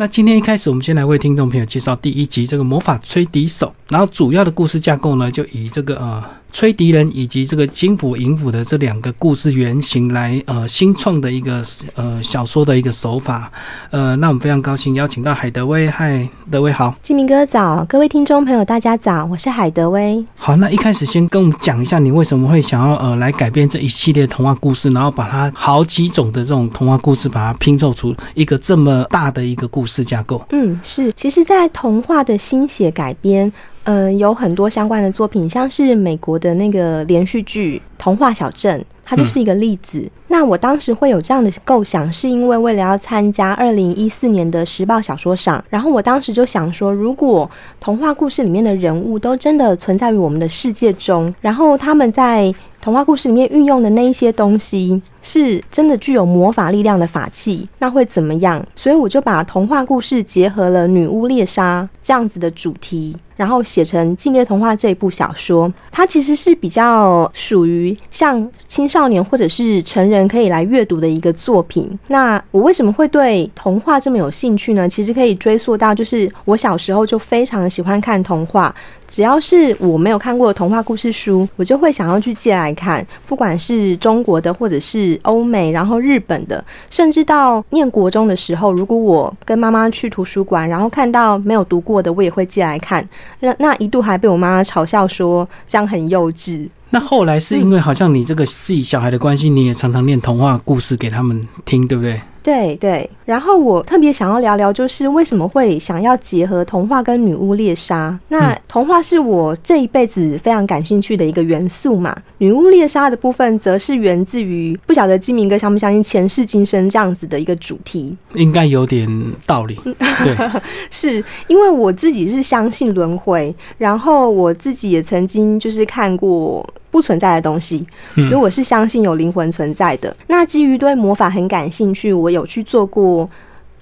那今天一开始，我们先来为听众朋友介绍第一集这个魔法吹笛手，然后主要的故事架构呢，就以这个呃。吹笛人以及这个金府银府的这两个故事原型来呃新创的一个呃小说的一个手法，呃，那我们非常高兴邀请到海德威，嗨，德威好，金明哥早，各位听众朋友大家早，我是海德威。好，那一开始先跟我们讲一下你为什么会想要呃来改编这一系列童话故事，然后把它好几种的这种童话故事把它拼凑出一个这么大的一个故事架构。嗯，是，其实，在童话的新写改编。嗯，有很多相关的作品，像是美国的那个连续剧《童话小镇》，它就是一个例子。那我当时会有这样的构想，是因为为了要参加二零一四年的时报小说赏，然后我当时就想说，如果童话故事里面的人物都真的存在于我们的世界中，然后他们在童话故事里面运用的那一些东西，是真的具有魔法力量的法器，那会怎么样？所以我就把童话故事结合了女巫猎杀这样子的主题。然后写成《禁猎童话》这一部小说，它其实是比较属于像青少少年或者是成人可以来阅读的一个作品。那我为什么会对童话这么有兴趣呢？其实可以追溯到，就是我小时候就非常喜欢看童话。只要是我没有看过的童话故事书，我就会想要去借来看，不管是中国的，或者是欧美，然后日本的，甚至到念国中的时候，如果我跟妈妈去图书馆，然后看到没有读过的，我也会借来看。那那一度还被我妈妈嘲笑说这样很幼稚。那后来是因为好像你这个自己小孩的关系，你也常常念童话故事给他们听，对不对？对对，然后我特别想要聊聊，就是为什么会想要结合童话跟女巫猎杀？那童话是我这一辈子非常感兴趣的一个元素嘛，女巫猎杀的部分则是源自于不晓得金明哥相不相信前世今生这样子的一个主题，应该有点道理。对，是因为我自己是相信轮回，然后我自己也曾经就是看过。不存在的东西，所以我是相信有灵魂存在的。那基于对魔法很感兴趣，我有去做过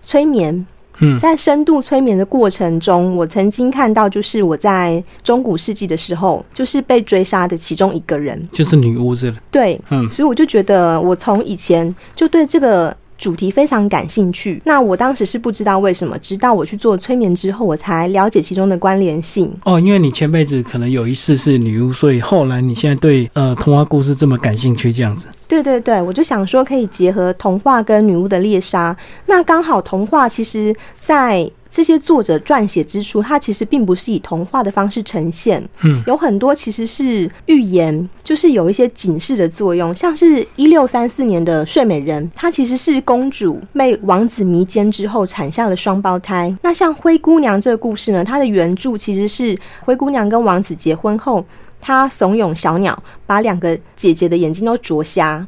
催眠。嗯，在深度催眠的过程中，我曾经看到，就是我在中古世纪的时候，就是被追杀的其中一个人，就是女巫，是对，嗯，所以我就觉得，我从以前就对这个。主题非常感兴趣，那我当时是不知道为什么，直到我去做催眠之后，我才了解其中的关联性。哦，因为你前辈子可能有一世是女巫，所以后来你现在对呃童话故事这么感兴趣，这样子。对对对，我就想说可以结合童话跟女巫的猎杀，那刚好童话其实在。这些作者撰写之初，它其实并不是以童话的方式呈现，嗯，有很多其实是预言，就是有一些警示的作用。像是一六三四年的《睡美人》，她其实是公主被王子迷奸之后产下了双胞胎。那像《灰姑娘》这个故事呢，它的原著其实是灰姑娘跟王子结婚后，她怂恿小鸟把两个姐姐的眼睛都啄瞎，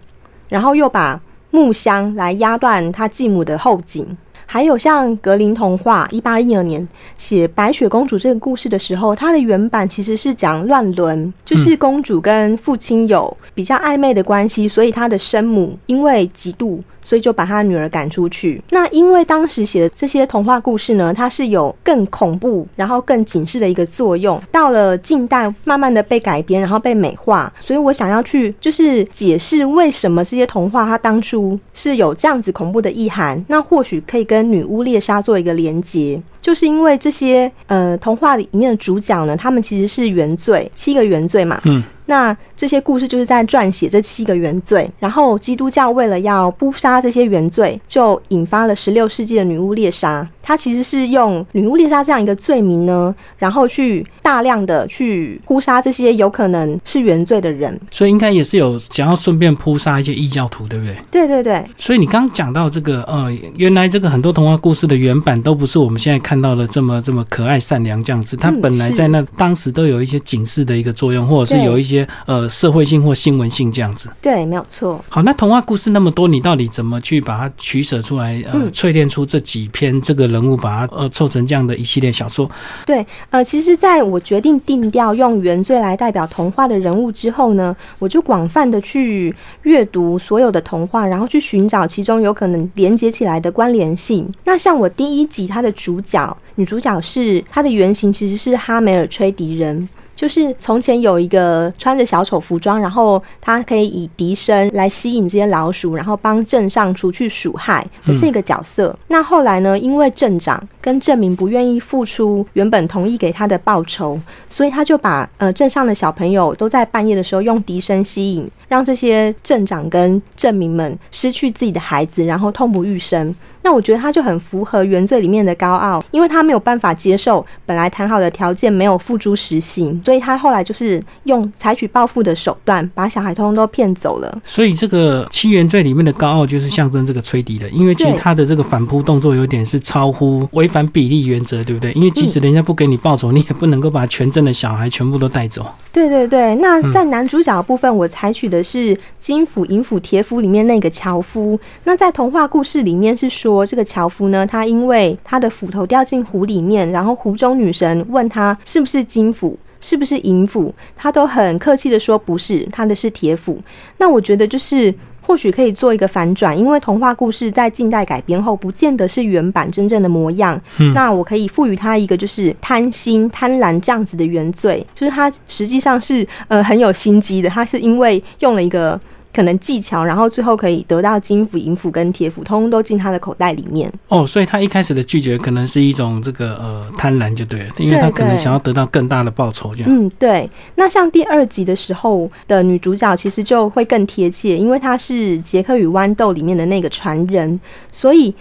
然后又把木箱来压断她继母的后颈。还有像格林童话，一八一二年写白雪公主这个故事的时候，它的原版其实是讲乱伦，就是公主跟父亲有比较暧昧的关系，所以她的生母因为嫉妒。所以就把他女儿赶出去。那因为当时写的这些童话故事呢，它是有更恐怖，然后更警示的一个作用。到了近代，慢慢的被改编，然后被美化。所以我想要去就是解释为什么这些童话它当初是有这样子恐怖的意涵。那或许可以跟女巫猎杀做一个连接，就是因为这些呃童话里面的主角呢，他们其实是原罪，七个原罪嘛。嗯。那这些故事就是在撰写这七个原罪，然后基督教为了要扑杀这些原罪，就引发了十六世纪的女巫猎杀。它其实是用女巫猎杀这样一个罪名呢，然后去大量的去扑杀这些有可能是原罪的人。所以应该也是有想要顺便扑杀一些异教徒，对不对？对对对。所以你刚讲到这个，呃，原来这个很多童话故事的原版都不是我们现在看到的这么这么可爱善良这样子，它本来在那当时都有一些警示的一个作用，或者是有一些呃社会性或新闻性这样子。对，没有错。好，那童话故事那么多，你到底怎么去把它取舍出来，呃，淬炼出这几篇这个人？人物把它呃凑成这样的一系列小说。对，呃，其实在我决定定调用原罪来代表童话的人物之后呢，我就广泛的去阅读所有的童话，然后去寻找其中有可能连接起来的关联性。那像我第一集它的主角女主角是她的原型其实是哈梅尔吹笛人。就是从前有一个穿着小丑服装，然后他可以以笛声来吸引这些老鼠，然后帮镇上除去鼠害的这个角色。那后来呢，因为镇长跟镇民不愿意付出原本同意给他的报酬，所以他就把呃镇上的小朋友都在半夜的时候用笛声吸引。让这些镇长跟镇民们失去自己的孩子，然后痛不欲生。那我觉得他就很符合原罪里面的高傲，因为他没有办法接受本来谈好的条件没有付诸实行，所以他后来就是用采取报复的手段，把小孩通通都骗走了。所以这个七原罪里面的高傲就是象征这个吹笛的，因为其实他的这个反扑动作有点是超乎违反比例原则，对不对？因为即使人家不给你报酬，你也不能够把全镇的小孩全部都带走。对对对，那在男主角的部分，我采取的是金斧、银斧、铁斧里面那个樵夫。那在童话故事里面是说，这个樵夫呢，他因为他的斧头掉进湖里面，然后湖中女神问他是不是金斧，是不是银斧，他都很客气的说不是，他的是铁斧。那我觉得就是。或许可以做一个反转，因为童话故事在近代改编后，不见得是原版真正的模样。那我可以赋予它一个就是贪心、贪婪这样子的原罪，就是它实际上是呃很有心机的，它是因为用了一个。可能技巧，然后最后可以得到金斧、银斧跟铁斧，通通都进他的口袋里面。哦，所以他一开始的拒绝可能是一种这个呃贪婪，就对了，因为他可能想要得到更大的报酬，这样。嗯，对。那像第二集的时候的女主角，其实就会更贴切，因为她是杰克与豌豆里面的那个传人，所以。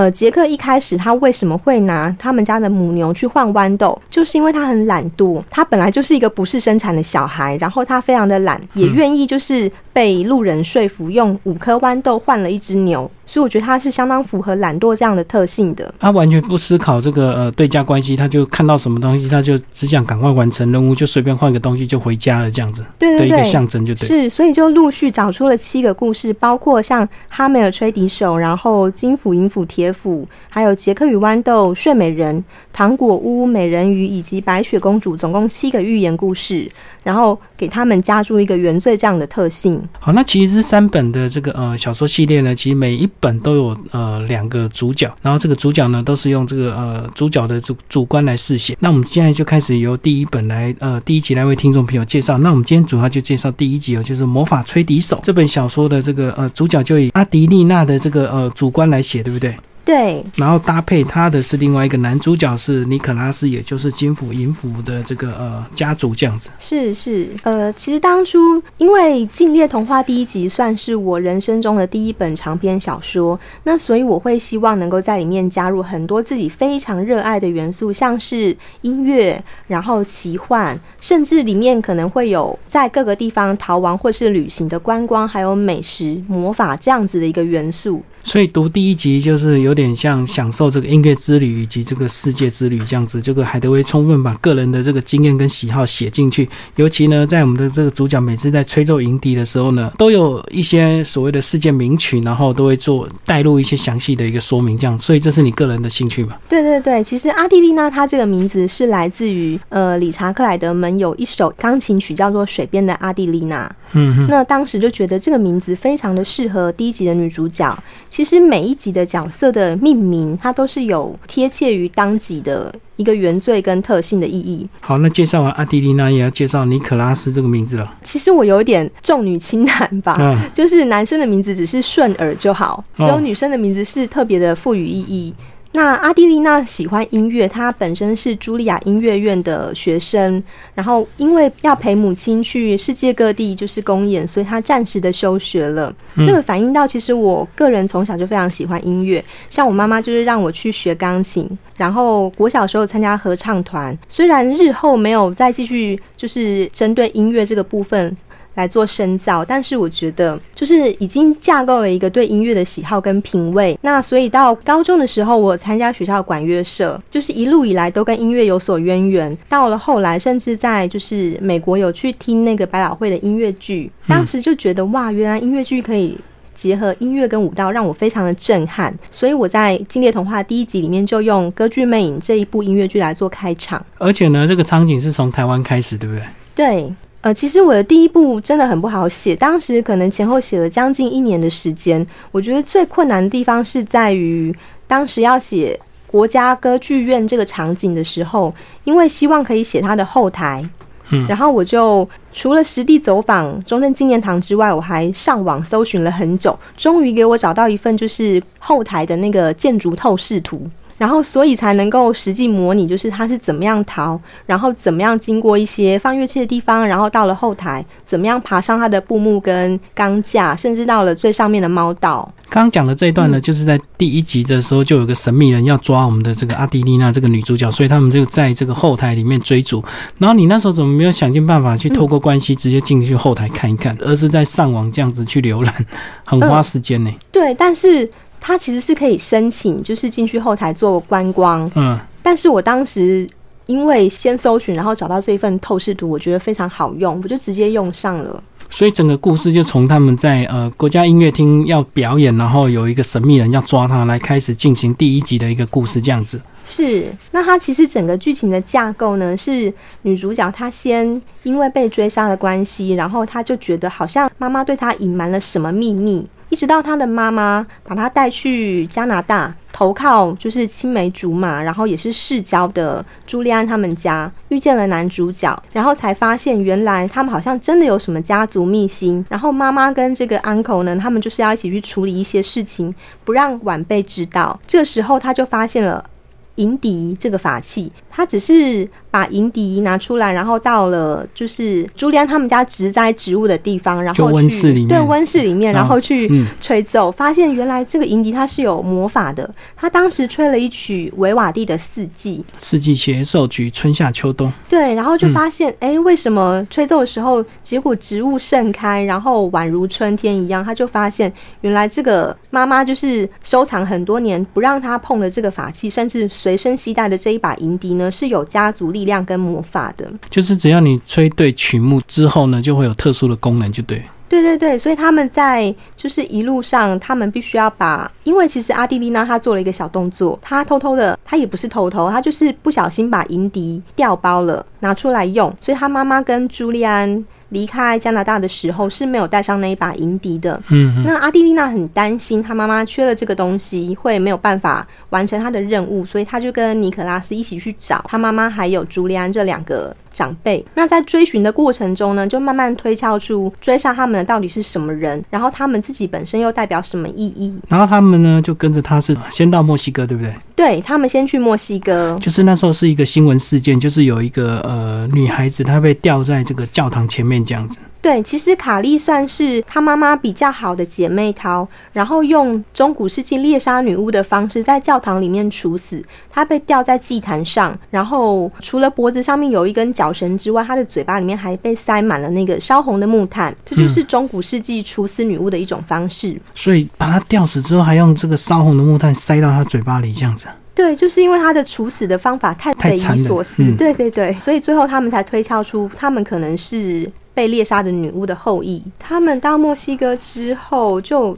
呃，杰克一开始他为什么会拿他们家的母牛去换豌豆？就是因为他很懒惰，他本来就是一个不是生产的小孩，然后他非常的懒，也愿意就是被路人说服，用五颗豌豆换了一只牛。所以我觉得他是相当符合懒惰这样的特性的。他完全不思考这个呃对价关系，他就看到什么东西，他就只想赶快完成任务，就随便换个东西就回家了，这样子。对对对，一个象征就对。是，所以就陆续找出了七个故事，包括像哈梅尔吹笛手，然后金斧银斧铁斧，还有杰克与豌豆、睡美人、糖果屋、美人鱼以及白雪公主，总共七个寓言故事。然后给他们加注一个原罪这样的特性。好，那其实这三本的这个呃小说系列呢，其实每一本都有呃两个主角，然后这个主角呢都是用这个呃主角的主主观来试写。那我们现在就开始由第一本来呃第一集来为听众朋友介绍。那我们今天主要就介绍第一集哦，就是《魔法吹笛手》这本小说的这个呃主角就以阿迪丽娜的这个呃主观来写，对不对？对，然后搭配他的是另外一个男主角是尼可拉斯，也就是金府银府的这个呃家族这样子。是是，呃，其实当初因为《禁猎童话》第一集算是我人生中的第一本长篇小说，那所以我会希望能够在里面加入很多自己非常热爱的元素，像是音乐，然后奇幻，甚至里面可能会有在各个地方逃亡或是旅行的观光，还有美食、魔法这样子的一个元素。所以读第一集就是有点像享受这个音乐之旅以及这个世界之旅这样子。这个海德威充分把个人的这个经验跟喜好写进去，尤其呢，在我们的这个主角每次在吹奏营笛的时候呢，都有一些所谓的世界名曲，然后都会做带入一些详细的一个说明，这样。所以这是你个人的兴趣嘛？对对对，其实阿蒂丽娜她这个名字是来自于呃理查克莱德门有一首钢琴曲叫做《水边的阿蒂丽娜》。嗯，那当时就觉得这个名字非常的适合第一集的女主角。其实每一集的角色的命名，它都是有贴切于当集的一个原罪跟特性的意义。好，那介绍完阿迪丽娜，也要介绍尼可拉斯这个名字了。其实我有点重女轻男吧，就是男生的名字只是顺耳就好，只有女生的名字是特别的赋予意义。那阿蒂丽娜喜欢音乐，她本身是茱莉亚音乐院的学生，然后因为要陪母亲去世界各地就是公演，所以她暂时的休学了。这个反映到其实我个人从小就非常喜欢音乐，像我妈妈就是让我去学钢琴，然后我小时候参加合唱团，虽然日后没有再继续就是针对音乐这个部分。来做深造，但是我觉得就是已经架构了一个对音乐的喜好跟品味。那所以到高中的时候，我参加学校管乐社，就是一路以来都跟音乐有所渊源。到了后来，甚至在就是美国有去听那个百老汇的音乐剧，当时就觉得哇，原来音乐剧可以结合音乐跟舞蹈，让我非常的震撼。所以我在《禁猎童话》第一集里面就用《歌剧魅影》这一部音乐剧来做开场。而且呢，这个场景是从台湾开始，对不对？对。呃，其实我的第一部真的很不好写，当时可能前后写了将近一年的时间。我觉得最困难的地方是在于，当时要写国家歌剧院这个场景的时候，因为希望可以写它的后台，嗯，然后我就除了实地走访中正纪念堂之外，我还上网搜寻了很久，终于给我找到一份就是后台的那个建筑透视图。然后，所以才能够实际模拟，就是他是怎么样逃，然后怎么样经过一些放乐器的地方，然后到了后台，怎么样爬上他的布幕跟钢架，甚至到了最上面的猫道。刚刚讲的这一段呢，就是在第一集的时候，就有个神秘人要抓我们的这个阿迪丽娜这个女主角，所以他们就在这个后台里面追逐。然后你那时候怎么没有想尽办法去透过关系直接进去后台看一看，而是在上网这样子去浏览，很花时间呢？对，但是。它其实是可以申请，就是进去后台做观光。嗯，但是我当时因为先搜寻，然后找到这一份透视图，我觉得非常好用，我就直接用上了。所以整个故事就从他们在呃国家音乐厅要表演，然后有一个神秘人要抓他，来开始进行第一集的一个故事，这样子。是，那它其实整个剧情的架构呢，是女主角她先因为被追杀的关系，然后她就觉得好像妈妈对她隐瞒了什么秘密。一直到他的妈妈把他带去加拿大投靠，就是青梅竹马，然后也是世交的朱利安他们家遇见了男主角，然后才发现原来他们好像真的有什么家族秘辛。然后妈妈跟这个 uncle 呢，他们就是要一起去处理一些事情，不让晚辈知道。这时候他就发现了银笛这个法器，他只是。把银笛拿出来，然后到了就是朱利安他们家植栽植物的地方，然后去温室里面，对温室里面，然后去吹奏，发现原来这个银笛它是有魔法的。他当时吹了一曲维瓦蒂的四季，四季协奏曲，春夏秋冬。对，然后就发现，哎，为什么吹奏的时候，结果植物盛开，然后宛如春天一样？他就发现，原来这个妈妈就是收藏很多年，不让他碰的这个法器，甚至随身携带的这一把银笛呢，是有家族力。量跟魔法的，就是只要你吹对曲目之后呢，就会有特殊的功能，就对。对对对，所以他们在就是一路上，他们必须要把，因为其实阿蒂丽娜她做了一个小动作，她偷偷的，她也不是偷偷，她就是不小心把银笛调包了，拿出来用，所以她妈妈跟朱利安。离开加拿大的时候是没有带上那一把银笛的。嗯，那阿蒂丽娜很担心她妈妈缺了这个东西会没有办法完成她的任务，所以她就跟尼可拉斯一起去找她妈妈还有朱利安这两个长辈。那在追寻的过程中呢，就慢慢推敲出追杀他们的到底是什么人，然后他们自己本身又代表什么意义。然后他们呢就跟着他是先到墨西哥，对不对？对他们先去墨西哥，就是那时候是一个新闻事件，就是有一个呃女孩子她被吊在这个教堂前面。这样子，对，其实卡莉算是她妈妈比较好的姐妹淘，然后用中古世纪猎杀女巫的方式在教堂里面处死。她被吊在祭坛上，然后除了脖子上面有一根绞绳之外，她的嘴巴里面还被塞满了那个烧红的木炭。这就是中古世纪处死女巫的一种方式。所以把她吊死之后，还用这个烧红的木炭塞到她嘴巴里，这样子。对，就是因为他的处死的方法太匪夷所思。对对对，所以最后他们才推敲出他们可能是被猎杀的女巫的后裔。他们到墨西哥之后，就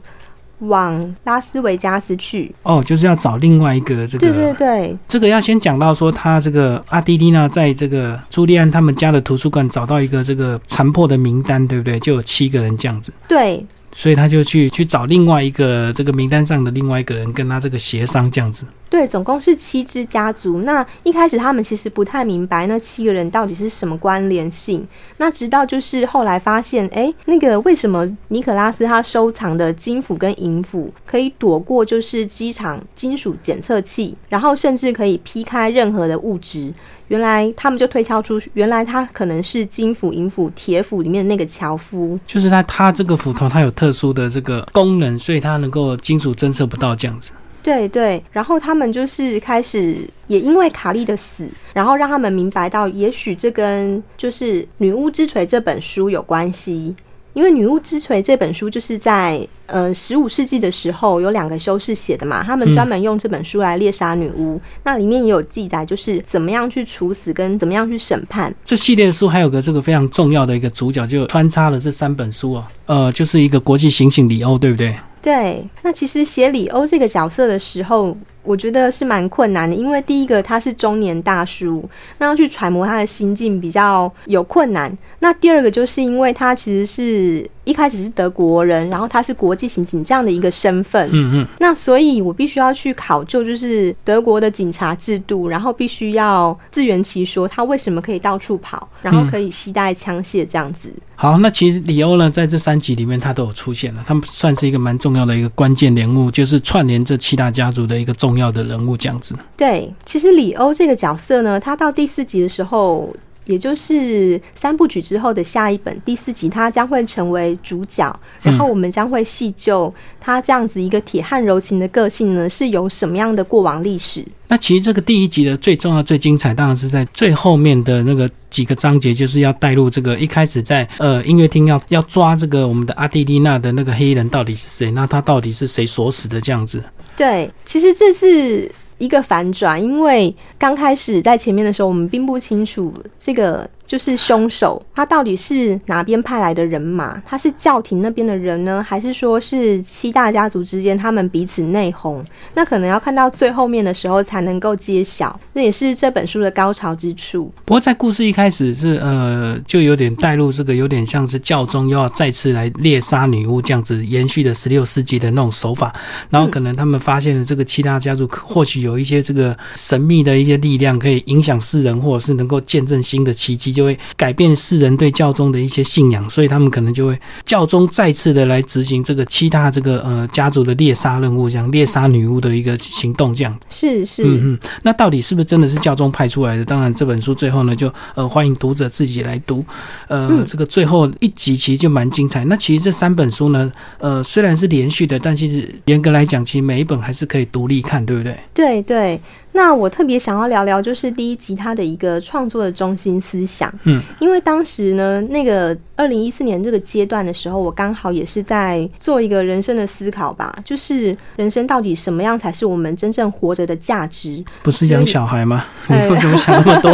往拉斯维加斯去。哦，就是要找另外一个这个。对对对，这个要先讲到说，他这个阿蒂蒂娜在这个朱利安他们家的图书馆找到一个这个残破的名单，对不对？就有七个人这样子。对。所以他就去去找另外一个这个名单上的另外一个人，跟他这个协商这样子。对，总共是七只家族。那一开始他们其实不太明白那七个人到底是什么关联性。那直到就是后来发现，哎，那个为什么尼可拉斯他收藏的金斧跟银斧可以躲过就是机场金属检测器，然后甚至可以劈开任何的物质。原来他们就推敲出，原来他可能是金斧、银斧、铁斧里面的那个樵夫。就是他，他这个斧头它有特殊的这个功能，所以它能够金属侦测不到这样子。对对，然后他们就是开始，也因为卡莉的死，然后让他们明白到，也许这跟就是《女巫之锤》这本书有关系。因为《女巫之锤》这本书就是在呃十五世纪的时候，有两个修士写的嘛，他们专门用这本书来猎杀女巫。那里面也有记载，就是怎么样去处死跟怎么样去审判。这系列书还有个这个非常重要的一个主角，就穿插了这三本书啊，呃，就是一个国际刑警里欧，对不对？对，那其实写里欧这个角色的时候，我觉得是蛮困难的，因为第一个他是中年大叔，那要去揣摩他的心境比较有困难。那第二个就是因为他其实是一开始是德国人，然后他是国际刑警这样的一个身份，嗯嗯，那所以我必须要去考究，就是德国的警察制度，然后必须要自圆其说，他为什么可以到处跑，然后可以携带枪械这样子。好，那其实里欧呢，在这三集里面他都有出现了，他们算是一个蛮重要的一个关键人物，就是串联这七大家族的一个重重要的人物这样子。对，其实李欧这个角色呢，他到第四集的时候。也就是三部曲之后的下一本第四集，他将会成为主角，然后我们将会细究他这样子一个铁汉柔情的个性呢，是有什么样的过往历史。那其实这个第一集的最重要、最精彩，当然是在最后面的那个几个章节，就是要带入这个一开始在呃音乐厅要要抓这个我们的阿蒂丽娜的那个黑衣人到底是谁？那他到底是谁锁死的？这样子。对，其实这是。一个反转，因为刚开始在前面的时候，我们并不清楚这个。就是凶手，他到底是哪边派来的人马？他是教廷那边的人呢，还是说是七大家族之间他们彼此内讧？那可能要看到最后面的时候才能够揭晓。这也是这本书的高潮之处。不过在故事一开始是呃，就有点带入这个，有点像是教宗又要再次来猎杀女巫这样子，延续的十六世纪的那种手法。然后可能他们发现了这个七大家族或许有一些这个神秘的一些力量，可以影响世人，或者是能够见证新的奇迹。就会改变世人对教宗的一些信仰，所以他们可能就会教宗再次的来执行这个七大这个呃家族的猎杀任务，这样猎杀女巫的一个行动，这样是是嗯嗯，那到底是不是真的是教宗派出来的？当然这本书最后呢，就呃欢迎读者自己来读，呃这个最后一集其实就蛮精彩。那其实这三本书呢，呃虽然是连续的，但其实严格来讲，其实每一本还是可以独立看，对不对？对对。那我特别想要聊聊，就是第一集它的一个创作的中心思想。嗯，因为当时呢，那个二零一四年这个阶段的时候，我刚好也是在做一个人生的思考吧，就是人生到底什么样才是我们真正活着的价值？不是养小孩吗？你为什么想那么多？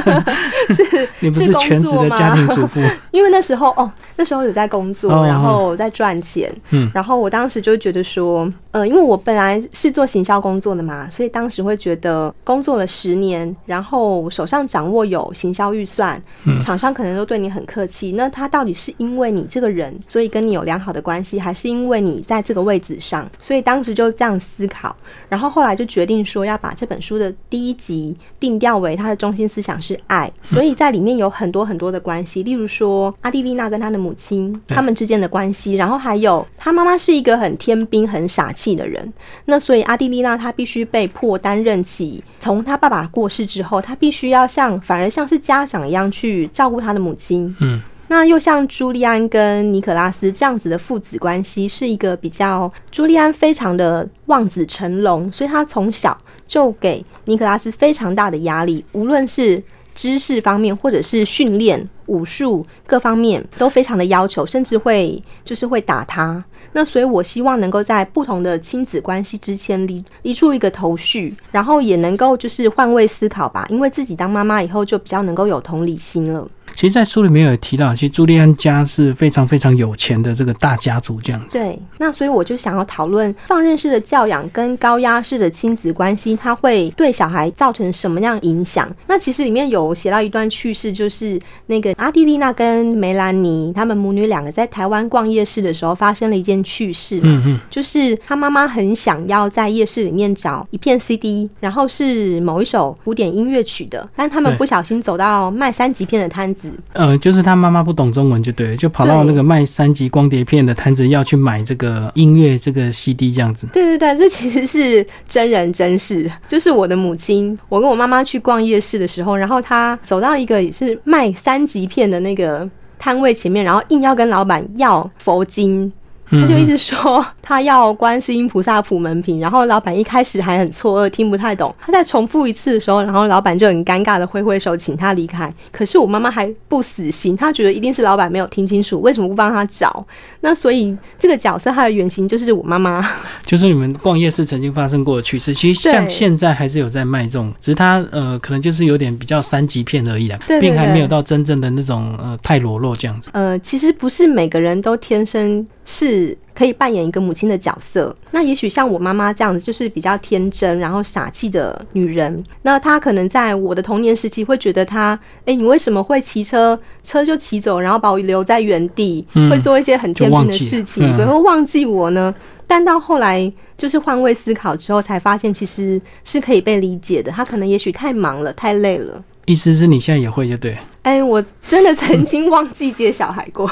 是，你不是全职的家庭主妇？因为那时候哦，那时候有在工作，然后在赚钱。嗯，然后我当时就觉得说，呃，因为我本来是做行销工作的嘛，所以当时会。觉得工作了十年，然后手上掌握有行销预算，厂商可能都对你很客气。那他到底是因为你这个人，所以跟你有良好的关系，还是因为你在这个位置上？所以当时就这样思考，然后后来就决定说要把这本书的第一集定调为它的中心思想是爱。所以在里面有很多很多的关系，例如说阿蒂丽娜跟他的母亲他们之间的关系，然后还有他妈妈是一个很天兵、很傻气的人。那所以阿蒂丽娜她必须被迫担任。起从他爸爸过世之后，他必须要像反而像是家长一样去照顾他的母亲。嗯，那又像朱利安跟尼可拉斯这样子的父子关系，是一个比较朱利安非常的望子成龙，所以他从小就给尼可拉斯非常大的压力，无论是知识方面或者是训练武术各方面都非常的要求，甚至会就是会打他。那所以，我希望能够在不同的亲子关系之间理理出一个头绪，然后也能够就是换位思考吧，因为自己当妈妈以后就比较能够有同理心了。其实，在书里面有提到，其实朱利安家是非常非常有钱的这个大家族这样子。对，那所以我就想要讨论放任式的教养跟高压式的亲子关系，它会对小孩造成什么样影响？那其实里面有写到一段趣事，就是那个阿蒂丽娜跟梅兰妮他们母女两个在台湾逛夜市的时候发生了一件趣事。嗯嗯，就是她妈妈很想要在夜市里面找一片 CD，然后是某一首古典音乐曲的，但他们不小心走到卖三级片的摊子。呃，就是他妈妈不懂中文，就对，就跑到那个卖三级光碟片的摊子要去买这个音乐这个 CD 这样子。对对对，这其实是真人真事，就是我的母亲，我跟我妈妈去逛夜市的时候，然后她走到一个也是卖三级片的那个摊位前面，然后硬要跟老板要佛经。他就一直说他要观世音菩萨普门品，然后老板一开始还很错愕，听不太懂。他再重复一次的时候，然后老板就很尴尬的挥挥手，请他离开。可是我妈妈还不死心，她觉得一定是老板没有听清楚，为什么不帮他找？那所以这个角色他的原型就是我妈妈，就是你们逛夜市曾经发生过的趣事。其实像现在还是有在卖这种，只是他呃可能就是有点比较三级片而已啦，并还没有到真正的那种呃太裸露这样子。呃，其实不是每个人都天生是。是可以扮演一个母亲的角色。那也许像我妈妈这样子，就是比较天真然后傻气的女人。那她可能在我的童年时期会觉得她，哎，你为什么会骑车，车就骑走，然后把我留在原地，会做一些很天真的事情，对，会忘记我呢？但到后来，就是换位思考之后，才发现其实是可以被理解的。她可能也许太忙了，太累了。意思是你现在也会就对？哎，我真的曾经忘记接小孩过，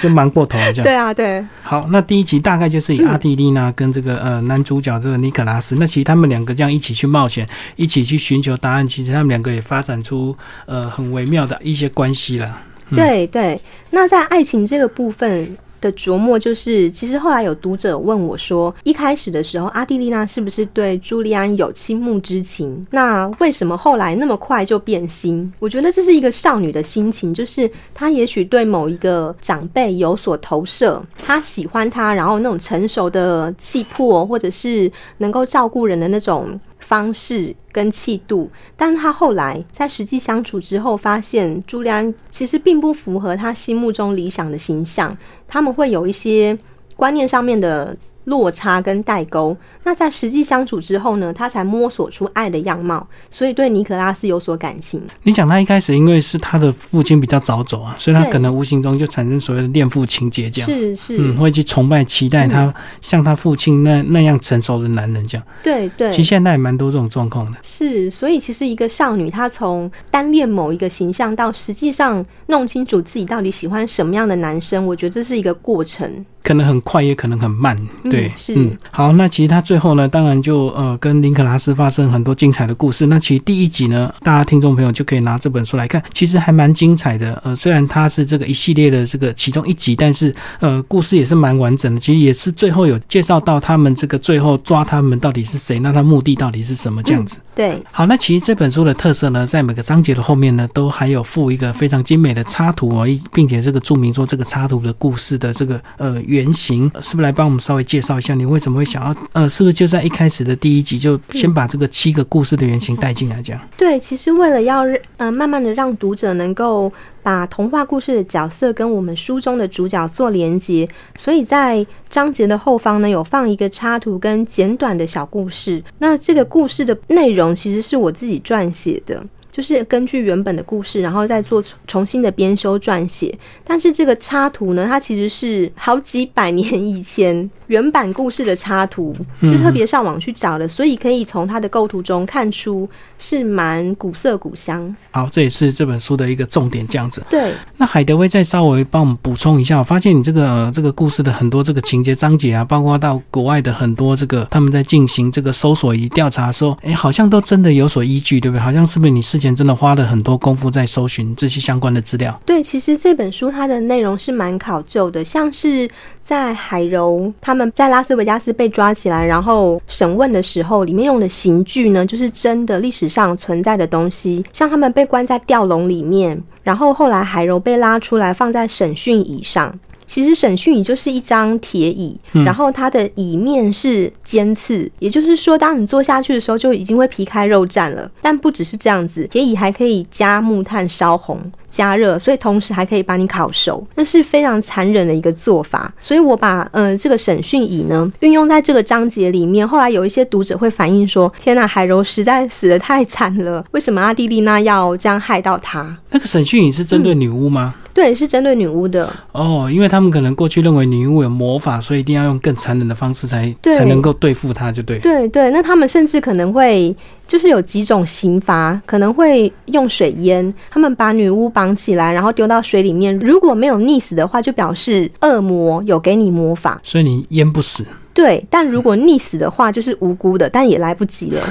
就忙过头了这样。对啊，对。好，那第一集大概就是以阿蒂丽娜跟这个呃男主角这个尼可拉斯，那其实他们两个这样一起去冒险，一起去寻求答案，其实他们两个也发展出呃很微妙的一些关系了。对对，那在爱情这个部分。的琢磨就是，其实后来有读者问我说，一开始的时候，阿蒂丽娜是不是对朱利安有倾慕之情？那为什么后来那么快就变心？我觉得这是一个少女的心情，就是她也许对某一个长辈有所投射，她喜欢他，然后那种成熟的气魄，或者是能够照顾人的那种。方式跟气度，但他后来在实际相处之后，发现朱利安其实并不符合他心目中理想的形象，他们会有一些观念上面的。落差跟代沟，那在实际相处之后呢，他才摸索出爱的样貌，所以对尼可拉斯有所感情。你讲他一开始因为是他的父亲比较早走啊，所以他可能无形中就产生所谓的恋父情节，这样是是，嗯，会去崇拜、期待他像他父亲那那样成熟的男人这样。对对，其实现在也蛮多这种状况的。是，所以其实一个少女她从单恋某一个形象到实际上弄清楚自己到底喜欢什么样的男生，我觉得这是一个过程。可能很快，也可能很慢，对，是，嗯，好，那其实他最后呢，当然就呃跟林可拉斯发生很多精彩的故事。那其实第一集呢，大家听众朋友就可以拿这本书来看，其实还蛮精彩的。呃，虽然它是这个一系列的这个其中一集，但是呃故事也是蛮完整的。其实也是最后有介绍到他们这个最后抓他们到底是谁，那他目的到底是什么这样子。对，好，那其实这本书的特色呢，在每个章节的后面呢，都还有附一个非常精美的插图哦，并且这个注明说这个插图的故事的这个呃原型是。来帮我们稍微介绍一下，你为什么会想要呃，是不是就在一开始的第一集就先把这个七个故事的原型带进来？这样对，其实为了要呃慢慢的让读者能够把童话故事的角色跟我们书中的主角做连接，所以在章节的后方呢有放一个插图跟简短的小故事。那这个故事的内容其实是我自己撰写的。就是根据原本的故事，然后再做重新的编修撰写。但是这个插图呢，它其实是好几百年以前原版故事的插图，是特别上网去找的，所以可以从它的构图中看出是蛮古色古香。好，这也是这本书的一个重点，这样子。对。那海德威再稍微帮我们补充一下，我发现你这个这个故事的很多这个情节章节啊，包括到国外的很多这个他们在进行这个搜索与调查的时候，哎，好像都真的有所依据，对不对？好像是不是你事前真的花了很多功夫在搜寻这些相关的资料。对，其实这本书它的内容是蛮考究的，像是在海柔他们在拉斯维加斯被抓起来，然后审问的时候，里面用的刑具呢，就是真的历史上存在的东西，像他们被关在吊笼里面，然后后来海柔被拉出来放在审讯椅上。其实审讯椅就是一张铁椅，然后它的椅面是尖刺，也就是说，当你坐下去的时候，就已经会皮开肉绽了。但不只是这样子，铁椅还可以加木炭烧红。加热，所以同时还可以把你烤熟，那是非常残忍的一个做法。所以我把呃这个审讯椅呢运用在这个章节里面。后来有一些读者会反映说：“天呐，海柔实在死的太惨了，为什么阿蒂丽娜要这样害到她？”那个审讯椅是针对女巫吗？对，是针对女巫的。哦，因为他们可能过去认为女巫有魔法，所以一定要用更残忍的方式才才能够对付她，就对。对对，那他们甚至可能会。就是有几种刑罚，可能会用水淹，他们把女巫绑起来，然后丢到水里面，如果没有溺死的话，就表示恶魔有给你魔法，所以你淹不死。对，但如果溺死的话，就是无辜的，但也来不及了。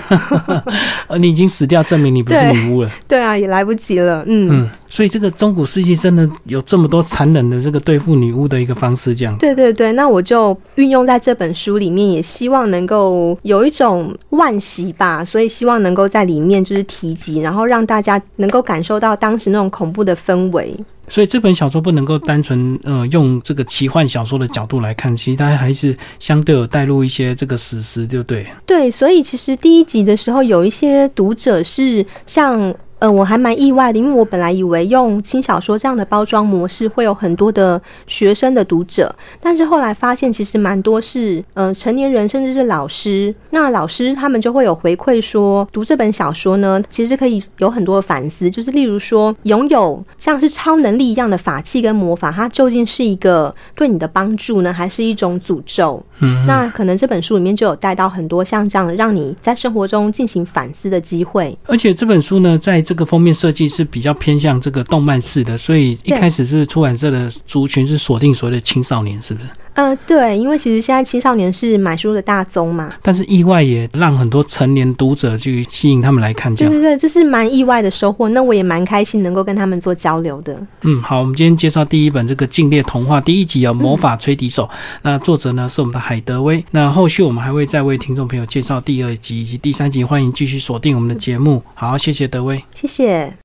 呃，你已经死掉，证明你不是女巫了。对啊，也来不及了。嗯嗯，所以这个中古世纪真的有这么多残忍的这个对付女巫的一个方式，这样。对对对，那我就运用在这本书里面，也希望能够有一种惋惜吧，所以希望能够在里面就是提及，然后让大家能够感受到当时那种恐怖的氛围。所以这本小说不能够单纯呃用这个奇幻小说的角度来看，其实它还是相对有带入一些这个史实，对不对？对，所以其实第一集的时候，有一些读者是像。呃，我还蛮意外的，因为我本来以为用轻小说这样的包装模式会有很多的学生的读者，但是后来发现其实蛮多是呃成年人，甚至是老师。那老师他们就会有回馈说，读这本小说呢，其实可以有很多的反思，就是例如说，拥有像是超能力一样的法器跟魔法，它究竟是一个对你的帮助呢，还是一种诅咒？嗯，那可能这本书里面就有带到很多像这样让你在生活中进行反思的机会。而且这本书呢，在这个封面设计是比较偏向这个动漫式的，所以一开始是出版社的族群是锁定所谓的青少年，是不是？呃，对，因为其实现在青少年是买书的大宗嘛，但是意外也让很多成年读者去吸引他们来看，对对对，这是蛮意外的收获。那我也蛮开心能够跟他们做交流的。嗯，好，我们今天介绍第一本这个《禁猎童话》第一集啊，《魔法吹笛手》。那作者呢是我们的海德威。那后续我们还会再为听众朋友介绍第二集以及第三集，欢迎继续锁定我们的节目。好，谢谢德威，谢谢。